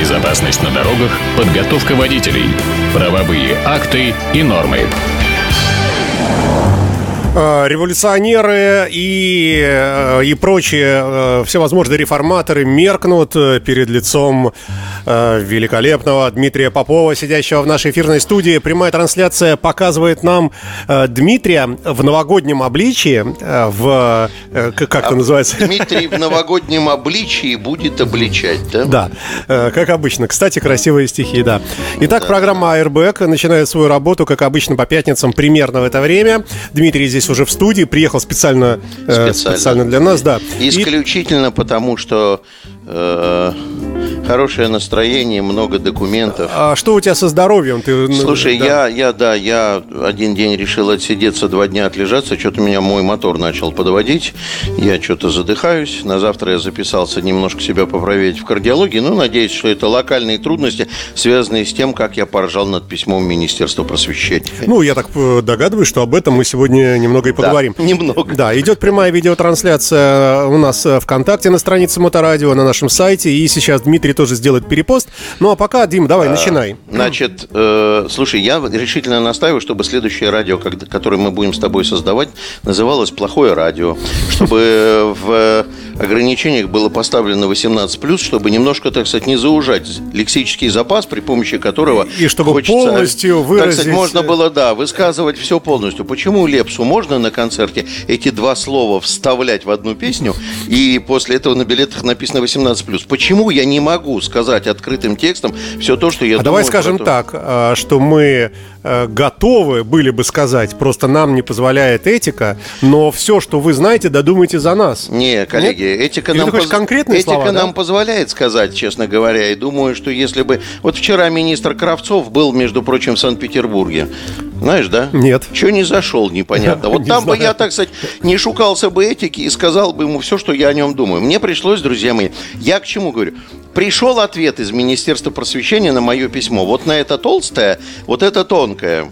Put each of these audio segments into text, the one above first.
Безопасность на дорогах, подготовка водителей, правовые акты и нормы. Э, революционеры и, э, и прочие э, всевозможные реформаторы меркнут перед лицом великолепного Дмитрия Попова, сидящего в нашей эфирной студии. Прямая трансляция показывает нам Дмитрия в новогоднем обличии, в... Как это называется? Дмитрий в новогоднем обличии будет обличать, да? Да, как обычно. Кстати, красивые стихи, да. Итак, да. программа Airbag начинает свою работу, как обычно, по пятницам примерно в это время. Дмитрий здесь уже в студии, приехал специально, специально, э, специально для нас, да. Исключительно И... потому, что э, хорошее настроение, много документов. А что у тебя со здоровьем? Ты, ну, Слушай, да. я, я, да, я один день решил отсидеться, два дня отлежаться. Что-то меня мой мотор начал подводить. Я что-то задыхаюсь. На завтра я записался немножко себя поправить в кардиологии. Ну, надеюсь, что это локальные трудности, связанные с тем, как я поржал над письмом Министерства просвещения. Ну, я так э, догадываюсь, что об этом мы сегодня немного и поговорим. Да, немного. Да, идет прямая видеотрансляция у нас э, ВКонтакте на странице Моторадио, на нашем сайте. И сейчас Дмитрий тоже сделает перепост. Ну а пока, Дим, давай, а, начинай. Значит, э, слушай, я решительно настаиваю, чтобы следующее радио, которое мы будем с тобой создавать, называлось «Плохое радио». Чтобы в ограничениях было поставлено 18+, чтобы немножко, так сказать, не заужать лексический запас, при помощи которого И чтобы хочется, полностью выразить... Так сказать, можно было, да, высказывать все полностью. Почему Лепсу можно на концерте эти два слова вставлять в одну песню, и после этого на билетах написано 18+. Почему я не могу сказать открытым текстом все то, что я а думаю? давай скажем то... так, а, что мы э, готовы были бы сказать, просто нам не позволяет этика, но все, что вы знаете, додумайте за нас. Не, коллеги, Нет? этика, нам, поз... этика слова, нам да? позволяет сказать, честно говоря, и думаю, что если бы... Вот вчера министр Кравцов был, между прочим, в Санкт-Петербурге. Знаешь, да? Нет. Чего не зашел, непонятно. Вот там бы я, так сказать, не шукался бы этики и сказал бы ему все, что я о нем думаю. Мне пришлось, друзья мои, я к чему говорю? Пришел ответ из Министерства просвещения на мое письмо. Вот на это толстое, вот это тонкое.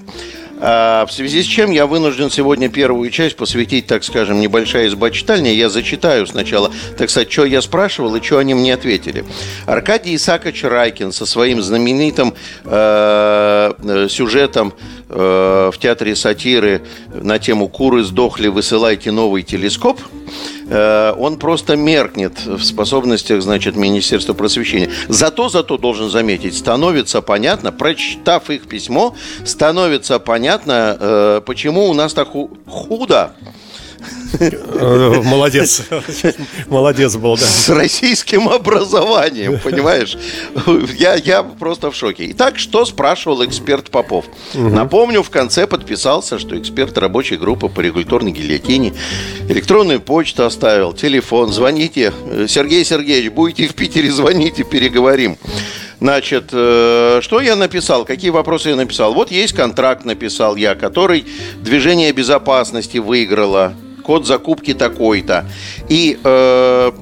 А, в связи с чем я вынужден сегодня первую часть посвятить, так скажем, небольшая изба читальня. Я зачитаю сначала, так сказать, что я спрашивал и что они мне ответили. Аркадий Исакович Райкин со своим знаменитым э, э сюжетом э, в театре сатиры на тему «Куры сдохли, высылайте новый телескоп», он просто меркнет в способностях, значит, Министерства просвещения. Зато, зато, должен заметить, становится понятно, прочитав их письмо, становится понятно, э, почему у нас так худо Э, молодец. Молодец был, да. С российским образованием, понимаешь? Я, я просто в шоке. Итак, что спрашивал эксперт Попов? Напомню, в конце подписался, что эксперт рабочей группы по регуляторной гильотине электронную почту оставил, телефон, звоните. Сергей Сергеевич, будете в Питере, звоните, переговорим. Значит, э, что я написал? Какие вопросы я написал? Вот есть контракт, написал я, который движение безопасности выиграло код закупки такой-то. И э,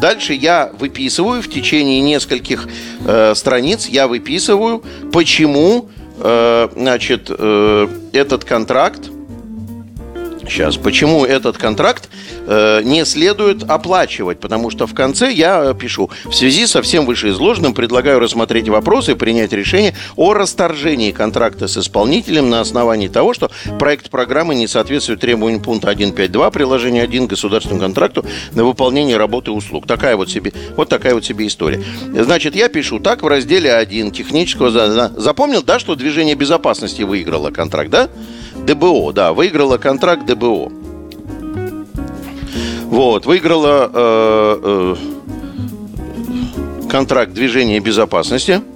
дальше я выписываю в течение нескольких э, страниц, я выписываю, почему э, значит, э, этот контракт Сейчас, почему этот контракт э, не следует оплачивать? Потому что в конце я пишу, в связи со всем вышеизложенным предлагаю рассмотреть вопросы и принять решение о расторжении контракта с исполнителем на основании того, что проект программы не соответствует требованиям пункта 1.5.2 приложения 1 государственному контракту на выполнение работы и услуг. Такая вот себе, вот такая вот себе история. Значит, я пишу так в разделе 1 технического... Запомнил, да, что движение безопасности выиграло контракт, да? ДБО, да, выиграла контракт ДБО. Вот, выиграла э, э, контракт движения безопасности –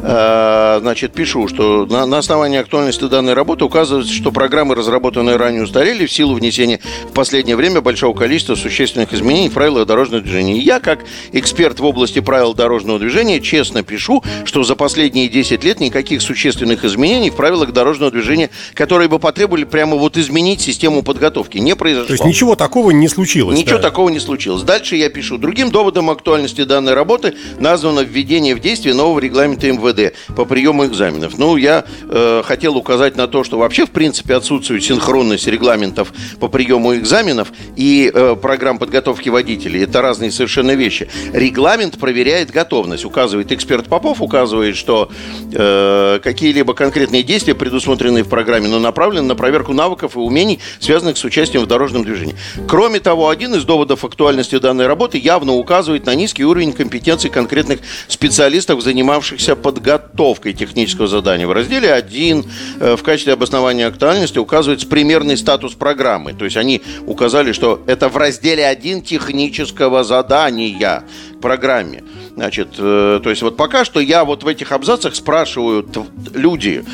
значит, пишу, что на, на основании актуальности данной работы указывается, что программы, разработанные ранее, устарели в силу внесения в последнее время большого количества существенных изменений в правила дорожного движения. И я, как эксперт в области правил дорожного движения, честно пишу, что за последние 10 лет никаких существенных изменений в правилах дорожного движения, которые бы потребовали прямо вот изменить систему подготовки, не произошло. То есть ничего такого не случилось? Ничего да? такого не случилось. Дальше я пишу. Другим доводом актуальности данной работы названо введение в действие нового регламента МВД по приему экзаменов. Ну, я э, хотел указать на то, что вообще, в принципе, отсутствует синхронность регламентов по приему экзаменов и э, программ подготовки водителей. Это разные совершенно вещи. Регламент проверяет готовность. Указывает эксперт Попов, указывает, что э, какие-либо конкретные действия, предусмотренные в программе, но направлены на проверку навыков и умений, связанных с участием в дорожном движении. Кроме того, один из доводов актуальности данной работы явно указывает на низкий уровень компетенции конкретных специалистов, занимавшихся подготовкой технического задания. В разделе 1 э, в качестве обоснования актуальности указывается примерный статус программы. То есть они указали, что это в разделе 1 технического задания программе. Значит, э, то есть вот пока что я вот в этих абзацах спрашиваю люди,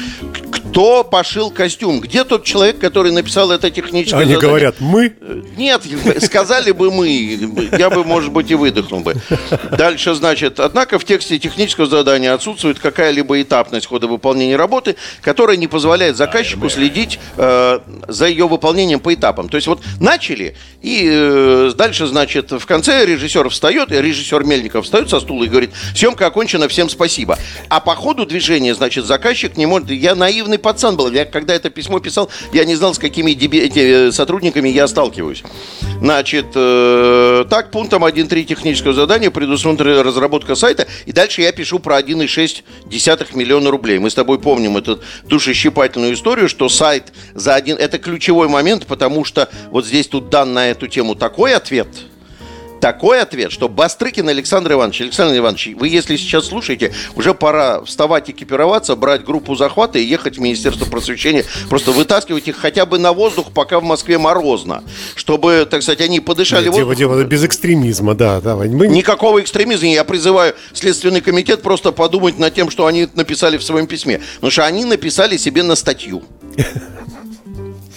кто пошил костюм? Где тот человек, который написал это техническое Они задание? говорят, мы? Нет, сказали бы мы, я бы, может быть, и выдохнул бы. Дальше, значит, однако в тексте технического задания отсутствует какая-либо этапность хода выполнения работы, которая не позволяет заказчику следить э, за ее выполнением по этапам. То есть вот начали, и э, дальше, значит, в конце режиссер встает, режиссер Мельников встает со стула и говорит, съемка окончена, всем спасибо. А по ходу движения, значит, заказчик не может... Я наивный пацан был. Я когда это письмо писал, я не знал, с какими деби... э, сотрудниками я сталкиваюсь. Значит, э, так, пунктом 1.3 технического задания предусмотрена разработка сайта. И дальше я пишу про 1,6 миллиона рублей. Мы с тобой помним эту душещипательную историю, что сайт за один... Это ключевой момент, потому что вот здесь тут дан на эту тему такой ответ – такой ответ, что Бастрыкин Александр Иванович, Александр Иванович, вы если сейчас слушаете, уже пора вставать, экипироваться, брать группу захвата и ехать в Министерство просвещения, просто вытаскивать их хотя бы на воздух, пока в Москве морозно, чтобы, так сказать, они подышали Нет, воздухом. Дело, без экстремизма, да. давай. Мы... Никакого экстремизма. Я призываю Следственный комитет просто подумать над тем, что они написали в своем письме. Потому что они написали себе на статью.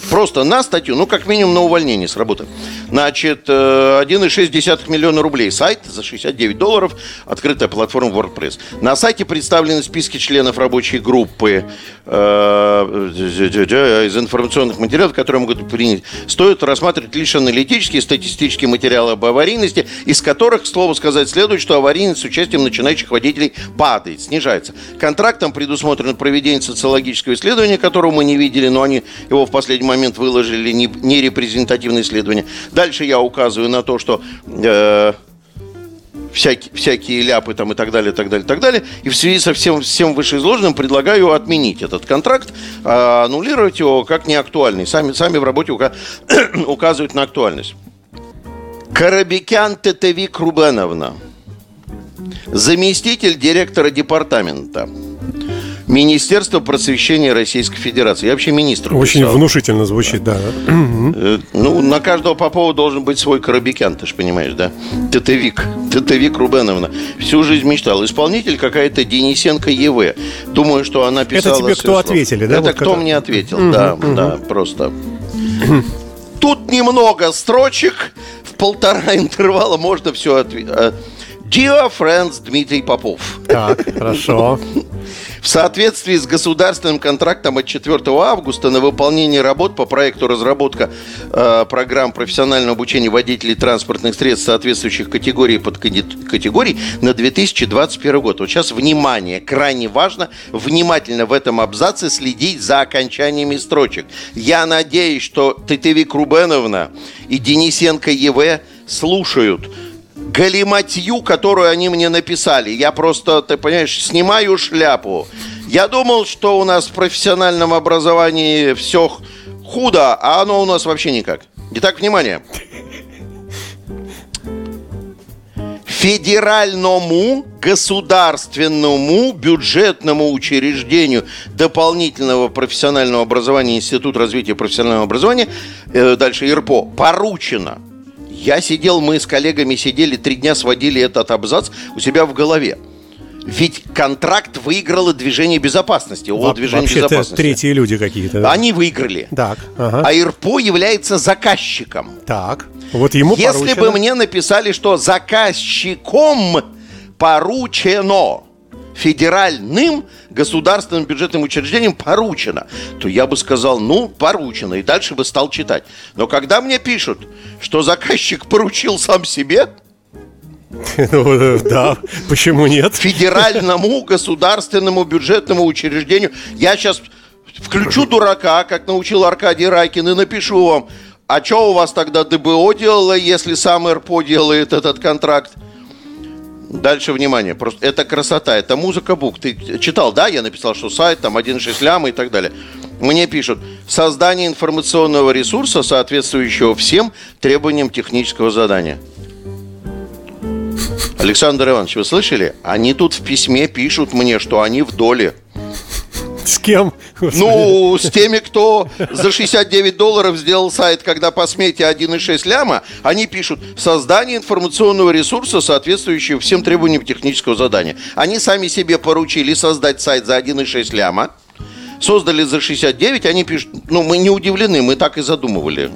Просто на статью, ну, как минимум на увольнение с работы. Значит, 1,6 э, миллиона рублей. Сайт за 69 долларов. Открытая платформа WordPress. На сайте представлены списки членов рабочей группы э, из информационных материалов, которые могут быть приняты. Стоит рассматривать лишь аналитические, статистические материалы об аварийности, из которых, к слову сказать, следует, что аварийность с участием начинающих водителей падает, снижается. Контрактом предусмотрено проведение социологического исследования, которого мы не видели, но они его в последний момент момент выложили нерепрезентативные исследования. Дальше я указываю на то, что э, всякие, всякие ляпы там и так далее, так далее, так далее. И в связи со всем, всем вышеизложенным предлагаю отменить этот контракт, а аннулировать его как неактуальный. Сами, сами в работе указывают на актуальность. Карабекян Тетевик Рубеновна, заместитель директора департамента – Министерство просвещения Российской Федерации. Я вообще министр. Очень писал. внушительно звучит, да. Э, ну, на каждого Попова должен быть свой Коробикян, ты же понимаешь, да? Тетевик. Тетевик Рубеновна. Всю жизнь мечтал. Исполнитель какая-то Денисенко ЕВ. Думаю, что она писала... Это тебе кто слов. ответили, да? Это вот кто это... мне ответил, да, да, просто. Тут немного строчек, в полтора интервала можно все ответить. Э, Dear friends, Дмитрий Попов. Так, хорошо. В соответствии с государственным контрактом от 4 августа на выполнение работ по проекту разработка э, программ профессионального обучения водителей транспортных средств соответствующих категорий под категорий на 2021 год. Вот сейчас внимание, крайне важно внимательно в этом абзаце следить за окончаниями строчек. Я надеюсь, что Тетевик Рубеновна и Денисенко ЕВ слушают галиматью, которую они мне написали. Я просто, ты понимаешь, снимаю шляпу. Я думал, что у нас в профессиональном образовании все худо, а оно у нас вообще никак. Итак, внимание. Федеральному государственному бюджетному учреждению дополнительного профессионального образования Институт развития профессионального образования, э, дальше ИРПО, поручено – я сидел, мы с коллегами сидели, три дня сводили этот абзац у себя в голове. Ведь контракт выиграло движение безопасности. О, движение Вообще безопасности. третьи люди какие-то. Да? Они выиграли. Так. Ага. А ИРПО является заказчиком. Так. Вот ему Если поручено... бы мне написали, что заказчиком поручено федеральным государственным бюджетным учреждением поручено, то я бы сказал, ну, поручено, и дальше бы стал читать. Но когда мне пишут, что заказчик поручил сам себе, Ну, Да, почему нет? Федеральному государственному бюджетному учреждению. Я сейчас включу дурака, как научил Аркадий Райкин, и напишу вам, а что у вас тогда ДБО делало, если сам РПО делает этот контракт? Дальше внимание, просто это красота, это музыка бук. Ты читал, да? Я написал, что сайт там 1.6 ляма и так далее. Мне пишут, создание информационного ресурса, соответствующего всем требованиям технического задания. Александр Иванович, вы слышали? Они тут в письме пишут мне, что они в доле. С кем? Ну, с теми, кто за 69 долларов сделал сайт, когда по смете 1,6 ляма, они пишут создание информационного ресурса, соответствующего всем требованиям технического задания. Они сами себе поручили создать сайт за 1,6 ляма, создали за 69, они пишут, ну, мы не удивлены, мы так и задумывали.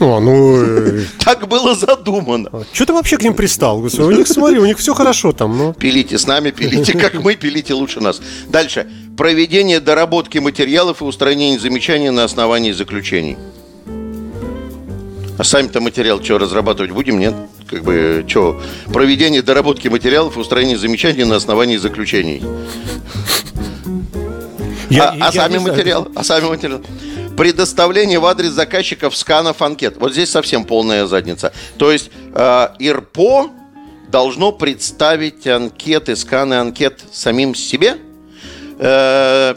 О, ну, Так было задумано. что ты вообще к ним пристал? Господи, у них, смотри, у них все хорошо там, ну. Пилите с нами, пилите как мы, пилите лучше нас. Дальше. Проведение доработки материалов и устранение замечаний на основании заключений. А сами-то материал что, разрабатывать будем, нет? Как бы, что? Проведение доработки материалов и устранение замечаний на основании заключений. Я- а, я а сами материал? А сами материал? Предоставление в адрес заказчиков сканов анкет. Вот здесь совсем полная задница. То есть э, ИРПО должно представить анкеты, сканы анкет самим себе? Э,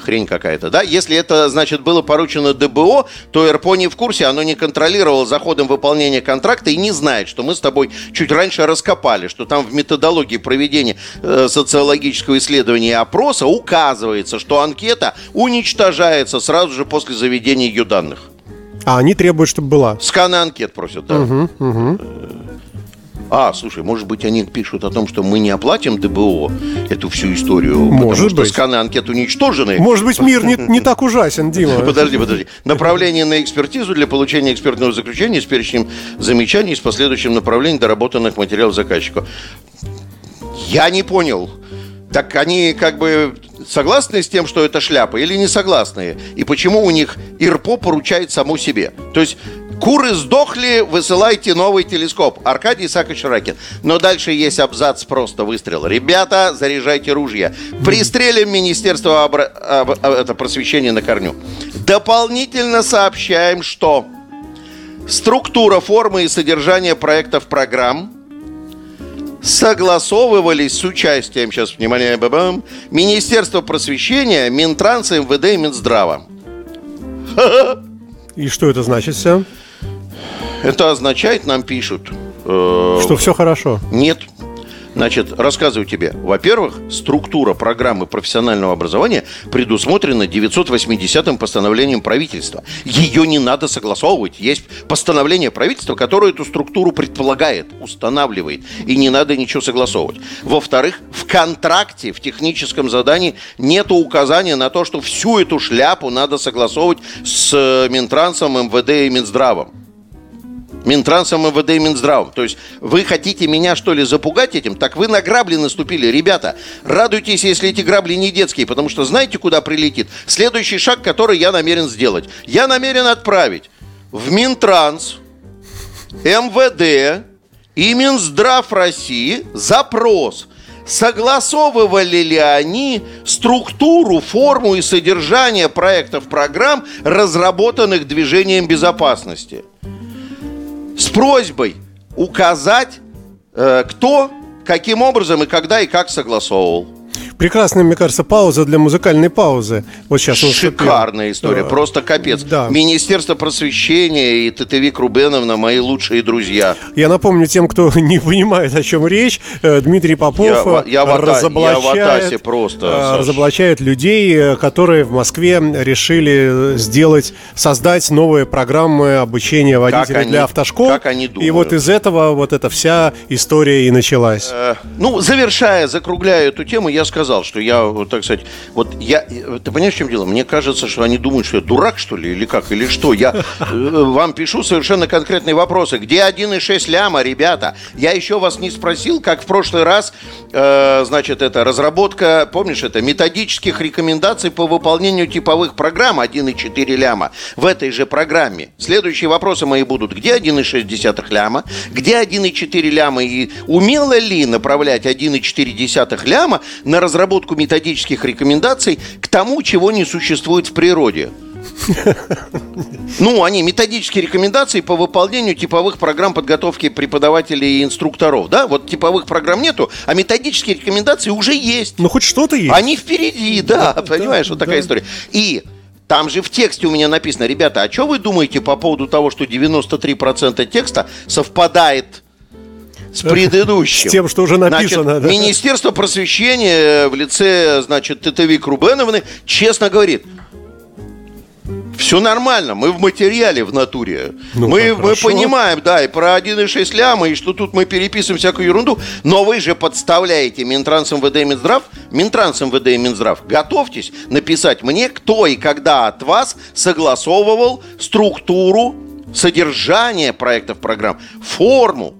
хрень какая-то, да? Если это, значит, было поручено ДБО, то РПО не в курсе, оно не контролировало за ходом выполнения контракта и не знает, что мы с тобой чуть раньше раскопали, что там в методологии проведения э, социологического исследования и опроса указывается, что анкета уничтожается сразу же после заведения ее данных. А они требуют, чтобы была. Сканы анкет просят, да. Э, А, слушай, может быть, они пишут о том, что мы не оплатим ДБО эту всю историю, Может потому что быть. сканы анкет уничтожены. Может быть, мир не, не так ужасен, Дима. Подожди, подожди. Направление на экспертизу для получения экспертного заключения с перечнем замечаний и с последующим направлением доработанных материалов заказчику. Я не понял. Так они как бы согласны с тем, что это шляпа, или не согласны? И почему у них ИРПО поручает само себе? То есть куры сдохли, высылайте новый телескоп. Аркадий Исаакович Ракин. Но дальше есть абзац просто выстрел. Ребята, заряжайте ружья. Пристрелим Министерство обра- об- это просвещения на корню. Дополнительно сообщаем, что структура, формы и содержание проектов программ согласовывались с участием, сейчас, внимание, бабам, Министерства просвещения, Минтранса, МВД и Минздрава. И что это значит все? Это означает, нам пишут, э, Что все хорошо. Нет. Значит, рассказываю тебе. Во-первых, структура программы профессионального образования предусмотрена 980-м постановлением правительства. Ее не надо согласовывать. Есть постановление правительства, которое эту структуру предполагает, устанавливает. И не надо ничего согласовывать. Во-вторых, в контракте, в техническом задании нет указания на то, что всю эту шляпу надо согласовывать с э, Минтрансом, МВД и Минздравом. Минтрансом, МВД и Минздравом. То есть вы хотите меня, что ли, запугать этим? Так вы на грабли наступили. Ребята, радуйтесь, если эти грабли не детские, потому что знаете, куда прилетит? Следующий шаг, который я намерен сделать. Я намерен отправить в Минтранс, МВД и Минздрав России запрос – согласовывали ли они структуру, форму и содержание проектов программ, разработанных движением безопасности с просьбой указать, э, кто, каким образом и когда и как согласовывал. Прекрасная, мне кажется, пауза для музыкальной паузы. Вот сейчас. Шикарная история, Да. просто капец. Да. Министерство просвещения и Татевик Рубеновна мои лучшие друзья. Я напомню тем, кто не понимает, о чем речь, э, Дмитрий Попов Я э, я разоблачает, я в атасе просто, э, разоблачает людей, э, которые в Москве решили сделать, создать новые программы обучения водителей они- для автошкол. как они И думают. вот из этого вот эта вся история и началась. Э, Ну, завершая, закругляя эту тему, я сказал, сказал, что я, так сказать, вот я, ты понимаешь, в чем дело? Мне кажется, что они думают, что я дурак, что ли, или как, или что. Я э, вам пишу совершенно конкретные вопросы. Где 1,6 ляма, ребята? Я еще вас не спросил, как в прошлый раз, э, значит, это разработка, помнишь, это методических рекомендаций по выполнению типовых программ 1,4 ляма в этой же программе. Следующие вопросы мои будут. Где 1,6 ляма? Где 1,4 ляма? И умело ли направлять 1,4 ляма на разработку методических рекомендаций к тому, чего не существует в природе? Ну, они методические рекомендации по выполнению типовых программ подготовки преподавателей и инструкторов. Да, вот типовых программ нету, а методические рекомендации уже есть. Ну, хоть что-то есть. Они впереди, да, да понимаешь, да, вот такая да. история. И там же в тексте у меня написано, ребята, а что вы думаете по поводу того, что 93% текста совпадает с предыдущим. С тем, что уже написано. Значит, да. Министерство просвещения в лице, значит, Тетевик Рубеновны честно говорит, все нормально, мы в материале в натуре. Ну, мы, мы понимаем, да, и про 1,6 ляма, и что тут мы переписываем всякую ерунду. Но вы же подставляете Минтранс МВД и Минздрав. Минтранс МВД и Минздрав, готовьтесь написать мне, кто и когда от вас согласовывал структуру, содержание проектов программ, форму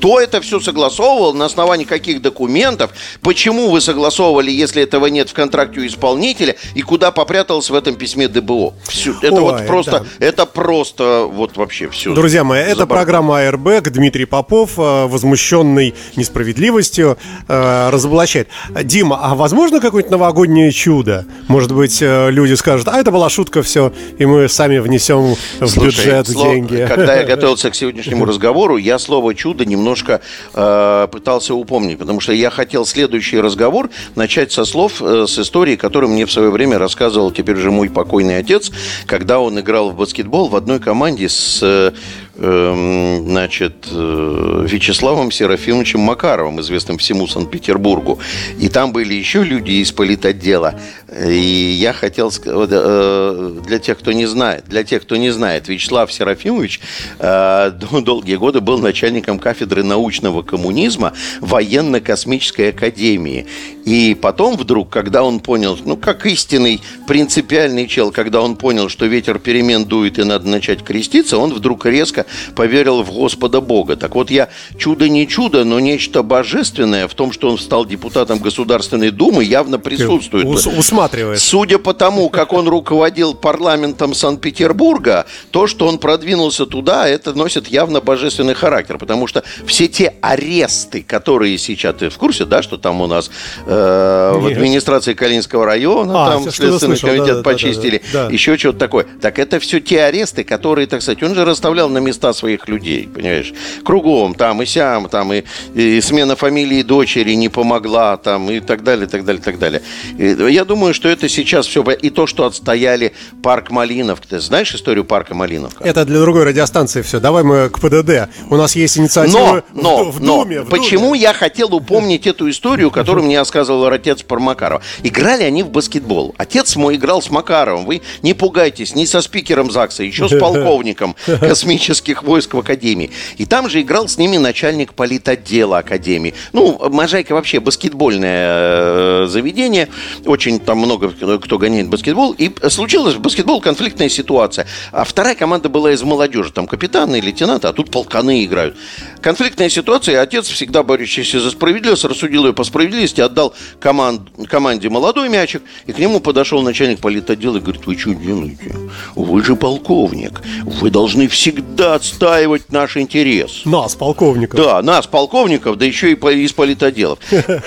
кто это все согласовывал, на основании каких документов, почему вы согласовывали, если этого нет в контракте у исполнителя, и куда попряталось в этом письме ДБО. Все, это Ой, вот просто, да. это просто вот вообще все. Друзья мои, это программа Airbag. Дмитрий Попов, э, возмущенный несправедливостью, э, разоблачает. Дима, а возможно какое-нибудь новогоднее чудо? Может быть, э, люди скажут, а это была шутка, все, и мы сами внесем в Слушай, бюджет слово, деньги. Когда я готовился к сегодняшнему разговору, я слово чудо не немножко э, пытался упомнить, потому что я хотел следующий разговор начать со слов, э, с истории, которую мне в свое время рассказывал теперь же мой покойный отец, когда он играл в баскетбол в одной команде с э, значит, э, Вячеславом Серафимовичем Макаровым, известным всему Санкт-Петербургу. И там были еще люди из политотдела. И я хотел сказать, э, для тех, кто не знает, для тех, кто не знает, Вячеслав Серафимович э, долгие годы был начальником кафедры научного коммунизма военно-космической академии. И потом вдруг, когда он понял, ну, как истинный принципиальный чел, когда он понял, что ветер перемен дует и надо начать креститься, он вдруг резко поверил в Господа Бога. Так вот, я чудо не чудо, но нечто божественное в том, что он стал депутатом Государственной Думы, явно присутствует. Ус усматривает. Судя по тому, как он руководил парламентом Санкт-Петербурга, то, что он продвинулся туда, это носит явно божественный характер, потому что все те аресты, которые сейчас, ты в курсе, да, что там у нас э, в администрации Калининского района, а, там Следственный слышал, комитет да, почистили, да, да, да. еще что-то такое. Так это все те аресты, которые, так сказать, он же расставлял на места своих людей, понимаешь? Кругом, там и сям, там и, и смена фамилии дочери не помогла, там и так далее, так далее, так далее. И я думаю, что это сейчас все, и то, что отстояли парк Малиновка. Ты знаешь историю парка Малиновка? Это для другой радиостанции все. Давай мы к ПДД. У нас есть инициатива но, но, в, но, Думе. В почему Думе. я хотел упомнить эту историю, которую мне рассказывал отец про Макарова? Играли они в баскетбол. Отец мой играл с Макаровым. Вы не пугайтесь, не со спикером ЗАГСа, еще с полковником космических русских войск в Академии. И там же играл с ними начальник политотдела Академии. Ну, Можайка вообще баскетбольное э, заведение. Очень там много кто гоняет баскетбол. И случилась в баскетбол конфликтная ситуация. А вторая команда была из молодежи. Там капитаны и лейтенанты, а тут полканы играют. Конфликтная ситуация. Отец, всегда борющийся за справедливость, рассудил ее по справедливости, отдал команд, команде молодой мячик. И к нему подошел начальник политотдела и говорит, вы что делаете? Вы же полковник. Вы должны всегда отстаивать наш интерес. Нас, полковников. Да, нас, полковников, да еще и из политоделов.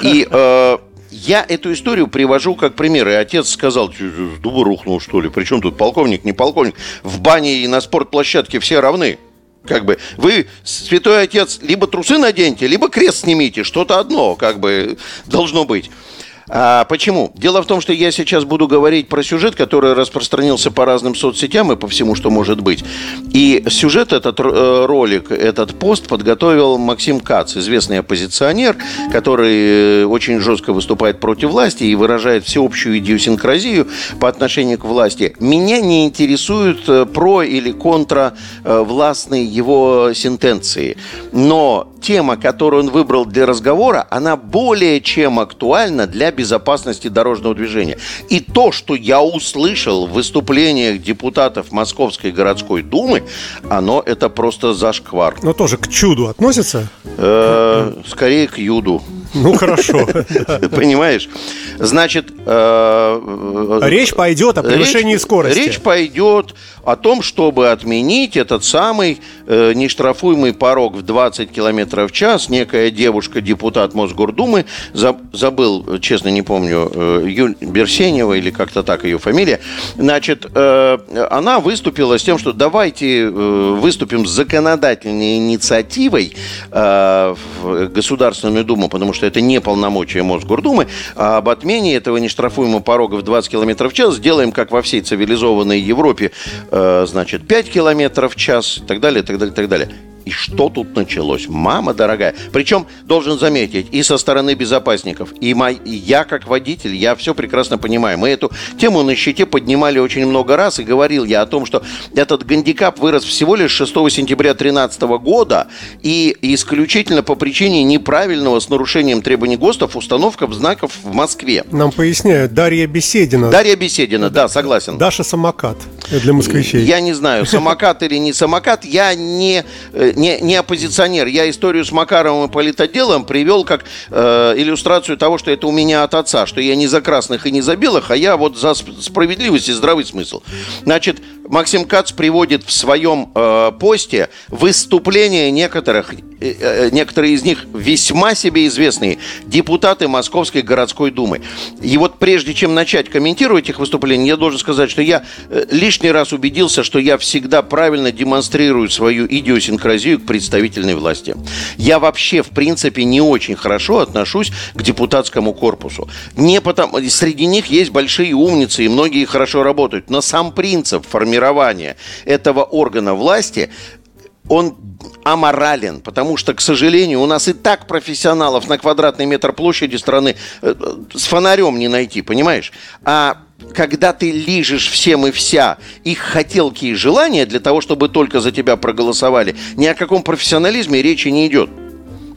И э, я эту историю привожу как пример. И отец сказал, с дуба рухнул, что ли. Причем тут полковник, не полковник. В бане и на спортплощадке все равны. Как бы вы, святой отец, либо трусы наденьте, либо крест снимите. Что-то одно, как бы, должно быть. А почему? Дело в том, что я сейчас буду говорить про сюжет, который распространился по разным соцсетям и по всему, что может быть. И сюжет, этот э, ролик, этот пост подготовил Максим Кац, известный оппозиционер, который э, очень жестко выступает против власти и выражает всеобщую идиосинкразию по отношению к власти. Меня не интересуют э, про или контра властные его сентенции. Но тема, которую он выбрал для разговора, она более чем актуальна для безопасности дорожного движения. И то, что я услышал в выступлениях депутатов Московской городской думы, оно это просто зашквар. Но тоже к чуду относится? Э, скорее к юду. Ну, хорошо. Понимаешь? Значит... Э, речь пойдет о превышении скорости. Речь пойдет о том, чтобы отменить этот самый э, нештрафуемый порог в 20 километров в час. Некая девушка, депутат Мосгордумы, за, забыл, честно не помню, э, Юль Берсенева или как-то так ее фамилия, значит, э, она выступила с тем, что давайте э, выступим с законодательной инициативой э, в Государственную Думу, потому что это не полномочия Мосгордумы, а об отмене этого нештрафуемого порога в 20 километров в час сделаем, как во всей цивилизованной Европе, Э, значит, 5 километров в час и так далее, и так далее, и так далее. И что тут началось? Мама дорогая. Причем, должен заметить, и со стороны безопасников, и, мой, и я как водитель, я все прекрасно понимаю. Мы эту тему на щите поднимали очень много раз, и говорил я о том, что этот гандикап вырос всего лишь 6 сентября 2013 года, и исключительно по причине неправильного с нарушением требований ГОСТов установка знаков в Москве. Нам поясняют, Дарья Беседина. Дарья Беседина, да, согласен. Даша Самокат для москвичей. Я не знаю, самокат или не самокат, я не э, не, не оппозиционер. Я историю с Макаровым и политотделом привел как э, иллюстрацию того, что это у меня от отца, что я не за красных и не за белых, а я вот за справедливость и здравый смысл. Значит, Максим Кац приводит в своем э, посте выступления некоторых, э, э, некоторые из них весьма себе известные депутаты Московской городской думы. И вот прежде чем начать комментировать их выступления, я должен сказать, что я э, лишний раз убедился, что я всегда правильно демонстрирую свою идиосинкразию к представительной власти. Я вообще, в принципе, не очень хорошо отношусь к депутатскому корпусу. Не потому, среди них есть большие умницы, и многие хорошо работают, но сам принцип формирования этого органа власти, он аморален, потому что, к сожалению, у нас и так профессионалов на квадратный метр площади страны э, с фонарем не найти, понимаешь? А когда ты лижешь всем и вся их хотелки и желания для того, чтобы только за тебя проголосовали, ни о каком профессионализме речи не идет.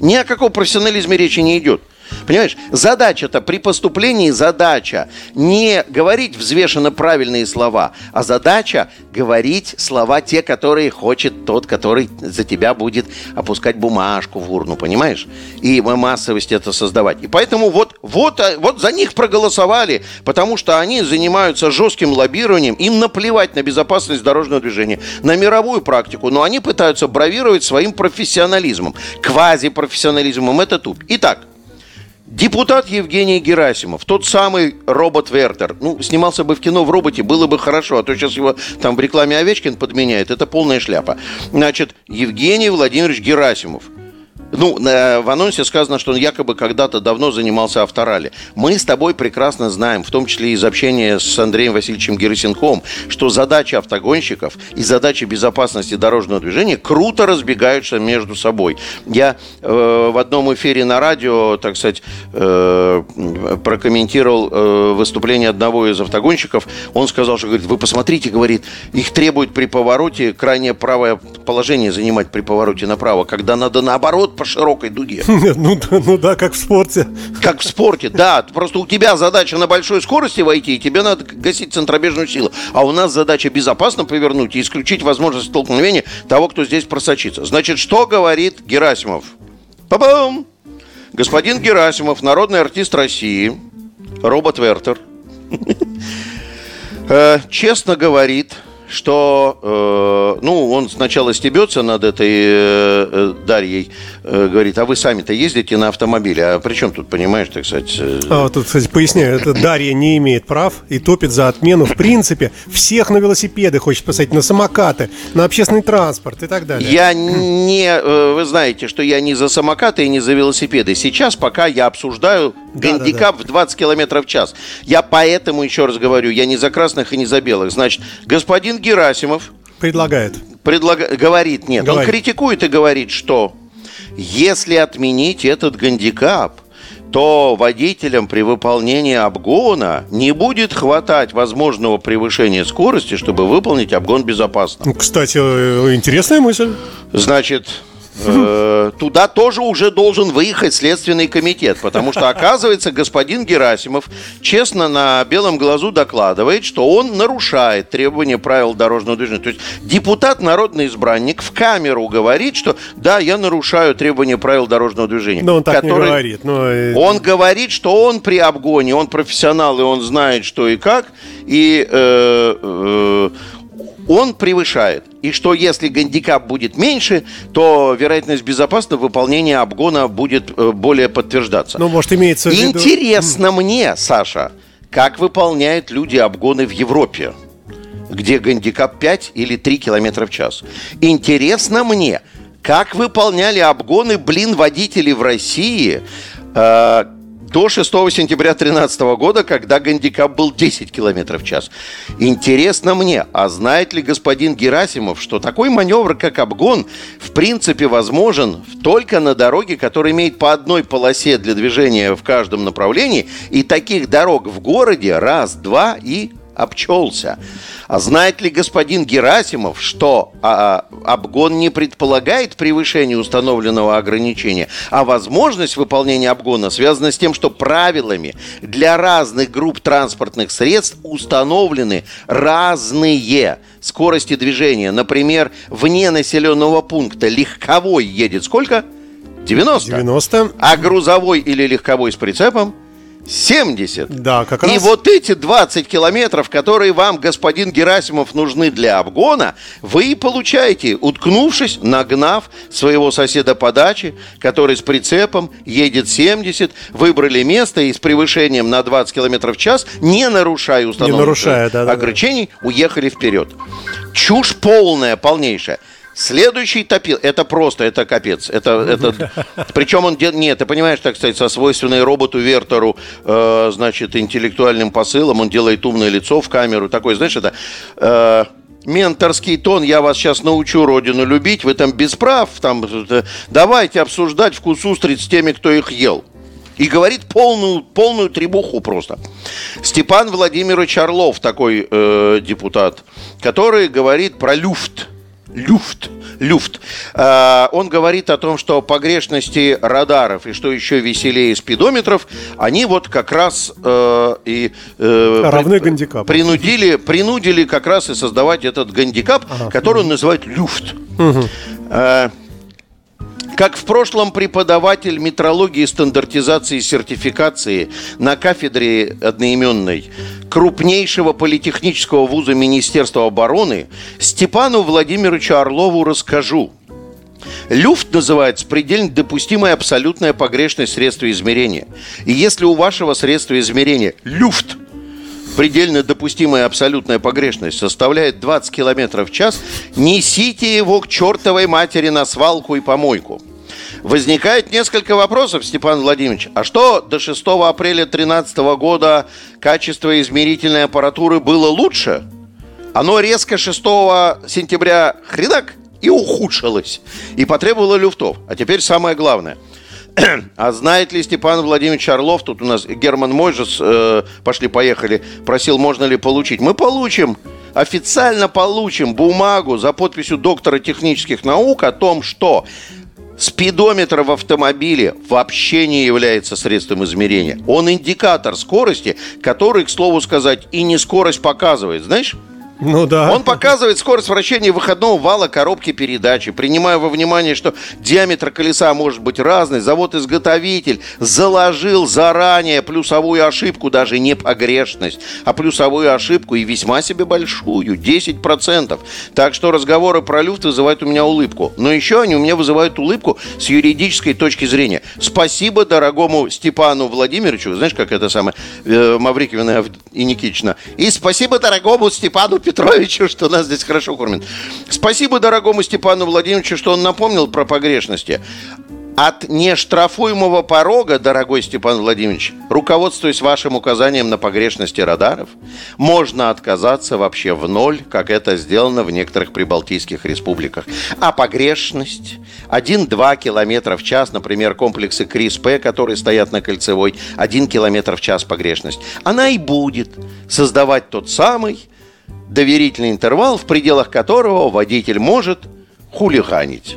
Ни о каком профессионализме речи не идет. Понимаешь, задача-то при поступлении задача не говорить взвешенно правильные слова, а задача говорить слова те, которые хочет тот, который за тебя будет опускать бумажку в урну, понимаешь? И массовость это создавать. И поэтому вот, вот, а, вот за них проголосовали, потому что они занимаются жестким лоббированием, им наплевать на безопасность дорожного движения, на мировую практику, но они пытаются бравировать своим профессионализмом, квазипрофессионализмом, это тут. Итак, Депутат Евгений Герасимов, тот самый робот Вертер. Ну, снимался бы в кино в роботе, было бы хорошо, а то сейчас его там в рекламе Овечкин подменяет. Это полная шляпа. Значит, Евгений Владимирович Герасимов – ну, в анонсе сказано, что он якобы когда-то давно занимался авторали. Мы с тобой прекрасно знаем, в том числе из общения с Андреем Васильевичем Герасенковым, что задачи автогонщиков и задачи безопасности дорожного движения круто разбегаются между собой. Я э, в одном эфире на радио, так сказать, э, прокомментировал э, выступление одного из автогонщиков. Он сказал, что, говорит, вы посмотрите, говорит, их требует при повороте крайне правое положение занимать при повороте направо, когда надо наоборот по широкой дуге. Ну, ну да, как в спорте. Как в спорте, да. Просто у тебя задача на большой скорости войти, и тебе надо гасить центробежную силу. А у нас задача безопасно повернуть и исключить возможность столкновения того, кто здесь просочится. Значит, что говорит Герасимов? Па-бам! Господин Герасимов, народный артист России, робот Вертер, э, честно говорит, что, э, ну, он сначала стебется над этой э, э, Дарьей, э, говорит, а вы сами-то ездите на автомобиле, а при чем тут, понимаешь, так сказать... Э... А, тут, кстати, поясняю, это Дарья не имеет прав и топит за отмену, в принципе, всех на велосипеды хочет посадить, на самокаты, на общественный транспорт и так далее. Я не, э, вы знаете, что я не за самокаты и не за велосипеды. Сейчас пока я обсуждаю да, гандикап да, да. в 20 километров в час. Я поэтому, еще раз говорю, я не за красных и не за белых. Значит, господин господин Герасимов предлагает. Предлага... Говорит, нет, говорит. он критикует и говорит, что если отменить этот гандикап, то водителям при выполнении обгона не будет хватать возможного превышения скорости, чтобы выполнить обгон безопасно. Кстати, э, интересная мысль. Значит, туда тоже уже должен выехать Следственный комитет, потому что, оказывается, господин Герасимов честно на белом глазу докладывает, что он нарушает требования правил дорожного движения. То есть депутат, народный избранник, в камеру говорит, что да, я нарушаю требования правил дорожного движения. Но он так не говорит. Но... Э, он говорит, что он при обгоне, он профессионал, и он знает, что и как, и э, э, он превышает. И что если гандикап будет меньше, то вероятность безопасного выполнения обгона будет э, более подтверждаться. Ну, может, имеется в виду... Интересно мне, Саша, как выполняют люди обгоны в Европе, где гандикап 5 или 3 километра в час. Интересно мне, как выполняли обгоны, блин, водители в России, э, до 6 сентября 2013 года, когда гандикап был 10 км в час. Интересно мне, а знает ли господин Герасимов, что такой маневр, как обгон, в принципе возможен только на дороге, которая имеет по одной полосе для движения в каждом направлении, и таких дорог в городе раз, два и обчелся. А знает ли господин Герасимов, что а, обгон не предполагает превышение установленного ограничения, а возможность выполнения обгона связана с тем, что правилами для разных групп транспортных средств установлены разные скорости движения. Например, вне населенного пункта легковой едет сколько? 90. 90. А грузовой или легковой с прицепом – 70. Да, как раз. И вот эти 20 километров, которые вам, господин Герасимов, нужны для обгона, вы и получаете, уткнувшись, нагнав своего соседа по даче, который с прицепом едет 70, выбрали место и с превышением на 20 километров в час, не нарушая установленных не нарушая, да, ограничений, да, да. уехали вперед. Чушь полная, полнейшая. Следующий топил, это просто, это капец. Это, это, причем он, нет, ты понимаешь, так сказать, со свойственной роботу Вертеру, э, значит, интеллектуальным посылом, он делает умное лицо в камеру, такой, знаешь, это... Э, менторский тон, я вас сейчас научу родину любить, вы там без прав, там, э, давайте обсуждать вкус устриц с теми, кто их ел. И говорит полную, полную требуху просто. Степан Владимирович Орлов, такой э, депутат, который говорит про люфт люфт, люфт. А, он говорит о том, что погрешности радаров и что еще веселее спидометров, они вот как раз э, и э, равны гандикапу. Принудили, принудили как раз и создавать этот гандикап, ага. который он называет люфт. Угу. Как в прошлом преподаватель метрологии, стандартизации и сертификации на кафедре одноименной крупнейшего политехнического вуза Министерства обороны Степану Владимировичу Орлову расскажу. Люфт называется предельно допустимая абсолютная погрешность средства измерения. И если у вашего средства измерения люфт предельно допустимая абсолютная погрешность составляет 20 км в час, несите его к чертовой матери на свалку и помойку. Возникает несколько вопросов, Степан Владимирович. А что до 6 апреля 2013 года качество измерительной аппаратуры было лучше? Оно резко 6 сентября хренак и ухудшилось. И потребовало люфтов. А теперь самое главное – а знает ли Степан Владимирович Орлов, тут у нас Герман Мойжес, э, пошли-поехали, просил, можно ли получить. Мы получим, официально получим бумагу за подписью доктора технических наук о том, что Спидометр в автомобиле вообще не является средством измерения. Он индикатор скорости, который, к слову сказать, и не скорость показывает. Знаешь? Ну да. Он показывает скорость вращения выходного вала коробки передачи, принимая во внимание, что диаметр колеса может быть разный. Завод-изготовитель заложил заранее плюсовую ошибку, даже не погрешность, а плюсовую ошибку и весьма себе большую, 10%. Так что разговоры про люфт вызывают у меня улыбку. Но еще они у меня вызывают улыбку с юридической точки зрения. Спасибо дорогому Степану Владимировичу, знаешь, как это самое, э, Маврикина и Никитична. И спасибо дорогому Степану Петровичу, что нас здесь хорошо кормят. Спасибо дорогому Степану Владимировичу, что он напомнил про погрешности. От нештрафуемого порога, дорогой Степан Владимирович, руководствуясь вашим указанием на погрешности радаров, можно отказаться вообще в ноль, как это сделано в некоторых прибалтийских республиках. А погрешность 1-2 км в час, например, комплексы КРИС-П, которые стоят на кольцевой, 1 км в час погрешность, она и будет создавать тот самый доверительный интервал, в пределах которого водитель может хулиганить.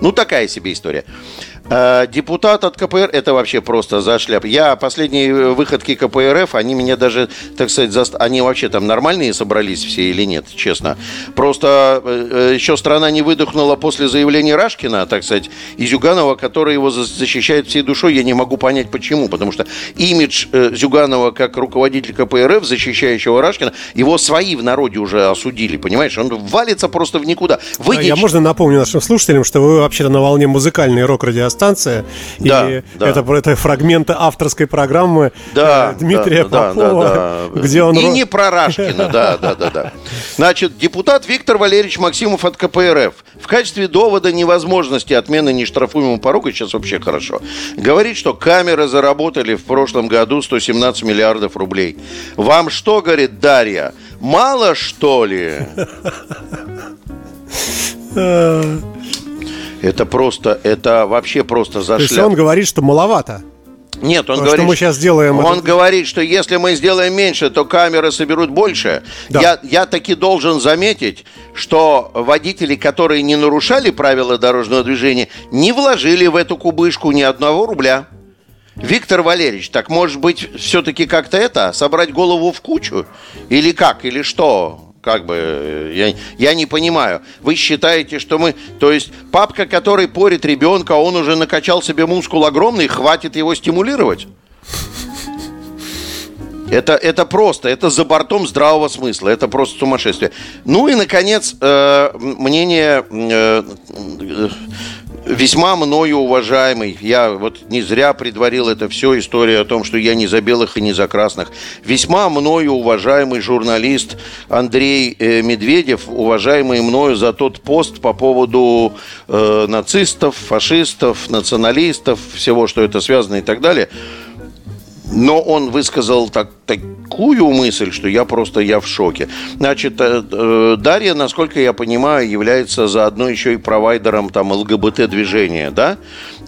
Ну, такая себе история. Э, депутат от КПР, это вообще просто за шляп. Я последние выходки КПРФ, они меня даже, так сказать, заст... они вообще там нормальные собрались все или нет, честно. Просто э, еще страна не выдохнула после заявления Рашкина, так сказать, и Зюганова, который его защищает всей душой. Я не могу понять почему, потому что имидж э, Зюганова как руководитель КПРФ, защищающего Рашкина, его свои в народе уже осудили, понимаешь? Он валится просто в никуда. Выйдешь... Я можно напомню нашим слушателям, что вы вообще-то на волне музыкальной рок-радиостанции радиостанция. Да, и да. Это, это фрагменты авторской программы да, э, Дмитрия да, Попова, да, да, где он... И не про Рашкина, да, да, да, да. Значит, депутат Виктор Валерьевич Максимов от КПРФ в качестве довода невозможности отмены нештрафуемого порога, сейчас вообще хорошо, говорит, что камеры заработали в прошлом году 117 миллиардов рублей. Вам что, говорит Дарья, мало что ли? Это просто, это вообще просто зашляп. То есть он говорит, что маловато. Нет, он То, говорит, что мы сейчас делаем. Он это... говорит, что если мы сделаем меньше, то камеры соберут больше. Да. Я, я таки должен заметить, что водители, которые не нарушали правила дорожного движения, не вложили в эту кубышку ни одного рубля. Виктор Валерьевич, так может быть все-таки как-то это, собрать голову в кучу? Или как, или что? Как бы, я, я не понимаю. Вы считаете, что мы... То есть папка, который порит ребенка, он уже накачал себе мускул огромный, хватит его стимулировать? Это, это просто, это за бортом здравого смысла, это просто сумасшествие. Ну и, наконец, э, мнение э, весьма мною уважаемый, я вот не зря предварил это все, история о том, что я не за белых и не за красных, весьма мною уважаемый журналист Андрей э, Медведев, уважаемый мною за тот пост по поводу э, нацистов, фашистов, националистов, всего, что это связано и так далее – но он высказал так, такую мысль, что я просто я в шоке. Значит, э, э, Дарья, насколько я понимаю, является заодно еще и провайдером там ЛГБТ-движения, да?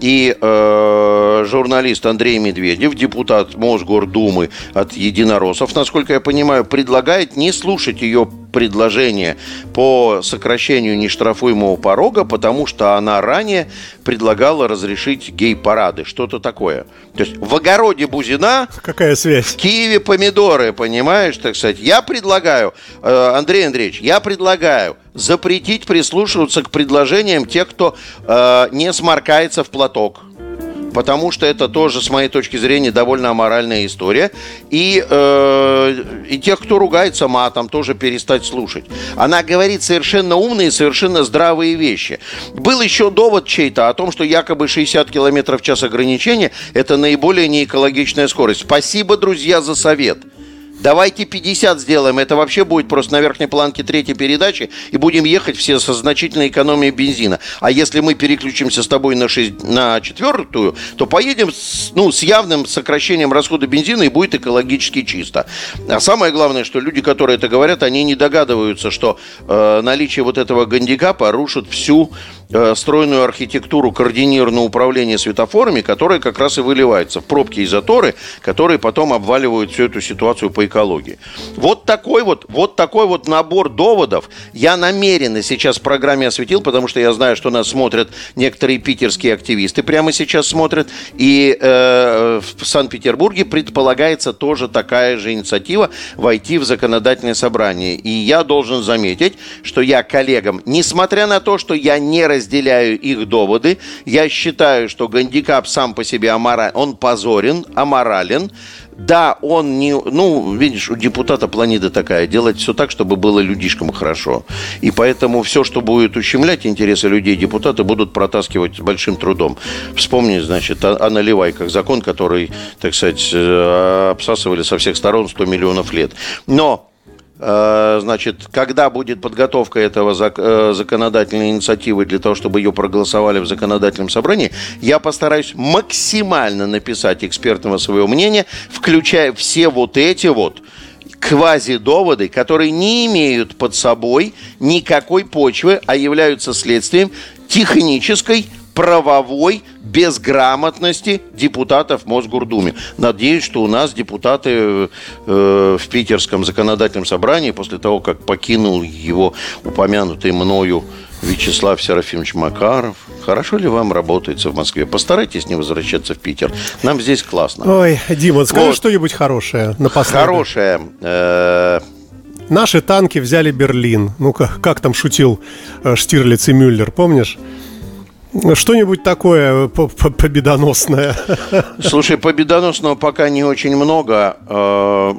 И э, журналист Андрей Медведев, депутат Мосгордумы от единороссов, насколько я понимаю, предлагает не слушать ее предложение по сокращению нештрафуемого порога, потому что она ранее предлагала разрешить гей-парады, что-то такое. То есть в огороде Бузина... Какая связь? В Киеве помидоры, понимаешь, так сказать. Я предлагаю, э, Андрей Андреевич, я предлагаю запретить прислушиваться к предложениям тех, кто э, не сморкается в платок потому что это тоже, с моей точки зрения, довольно аморальная история. И, э, и тех, кто ругается матом, тоже перестать слушать. Она говорит совершенно умные, совершенно здравые вещи. Был еще довод чей-то о том, что якобы 60 км в час ограничения – это наиболее неэкологичная скорость. Спасибо, друзья, за совет. Давайте 50 сделаем. Это вообще будет просто на верхней планке третьей передачи. И будем ехать все со значительной экономией бензина. А если мы переключимся с тобой на, 6, на четвертую, то поедем с, ну, с явным сокращением расхода бензина и будет экологически чисто. А самое главное, что люди, которые это говорят, они не догадываются, что э, наличие вот этого гандикапа рушит всю Э, стройную архитектуру координированного управления светофорами, которая как раз и выливается в пробки и заторы, которые потом обваливают всю эту ситуацию по экологии. Вот такой вот, вот такой вот набор доводов я намеренно сейчас в программе осветил, потому что я знаю, что нас смотрят некоторые питерские активисты, прямо сейчас смотрят, и э, в Санкт-Петербурге предполагается тоже такая же инициатива войти в законодательное собрание. И я должен заметить, что я коллегам, несмотря на то, что я не разделяю их доводы. Я считаю, что гандикап сам по себе аморален, он позорен, аморален. Да, он не... Ну, видишь, у депутата планета такая. Делать все так, чтобы было людишкам хорошо. И поэтому все, что будет ущемлять интересы людей, депутаты будут протаскивать с большим трудом. Вспомни, значит, о, о наливайках. Закон, который, так сказать, э, обсасывали со всех сторон 100 миллионов лет. Но значит, когда будет подготовка этого э, законодательной инициативы для того, чтобы ее проголосовали в законодательном собрании, я постараюсь максимально написать экспертного своего мнения, включая все вот эти вот квазидоводы, которые не имеют под собой никакой почвы, а являются следствием технической правовой безграмотности депутатов в Мосгордуме. Надеюсь, что у нас депутаты э, в питерском законодательном собрании после того, как покинул его упомянутый мною Вячеслав Серафимович Макаров. Хорошо ли вам работается в Москве? Постарайтесь не возвращаться в Питер. Нам здесь классно. Ой, Дима, скажи Вот. что-нибудь хорошее напоследок. Хорошее. э, Наши танки взяли Берлин. Ну, как, как там шутил э, Штирлиц и Мюллер, помнишь? Что-нибудь такое по- по- победоносное. Слушай, победоносного пока не очень много. Э,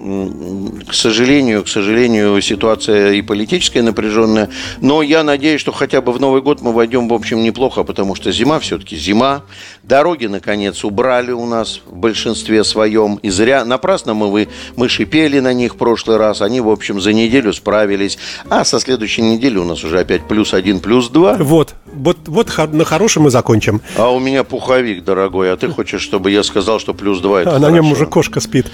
К сожалению, к сожалению, ситуация и политическая напряженная. Но я надеюсь, что хотя бы в Новый год мы войдем, в общем, неплохо, потому что зима все-таки зима. Дороги, наконец, убрали у нас в большинстве своем. И зря, напрасно мы, вы, мы шипели на них в прошлый раз. Они, в общем, за неделю справились. А со следующей недели у нас уже опять плюс один, плюс два. Вот, вот, вот на хорошем мы закончим. А у меня пуховик, дорогой. А ты хочешь, чтобы я сказал, что плюс два это А на нем уже кошка спит.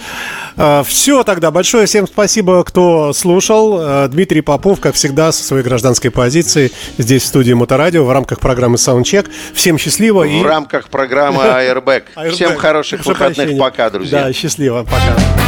Все тогда. Большое всем спасибо, кто слушал. А, Дмитрий Попов, как всегда, со своей гражданской позиции здесь в студии Моторадио в рамках программы Soundcheck. Всем счастливо и В рамках программы Airbag. Airbag. Всем хороших выходных. Пока, друзья. Да, счастливо. Пока.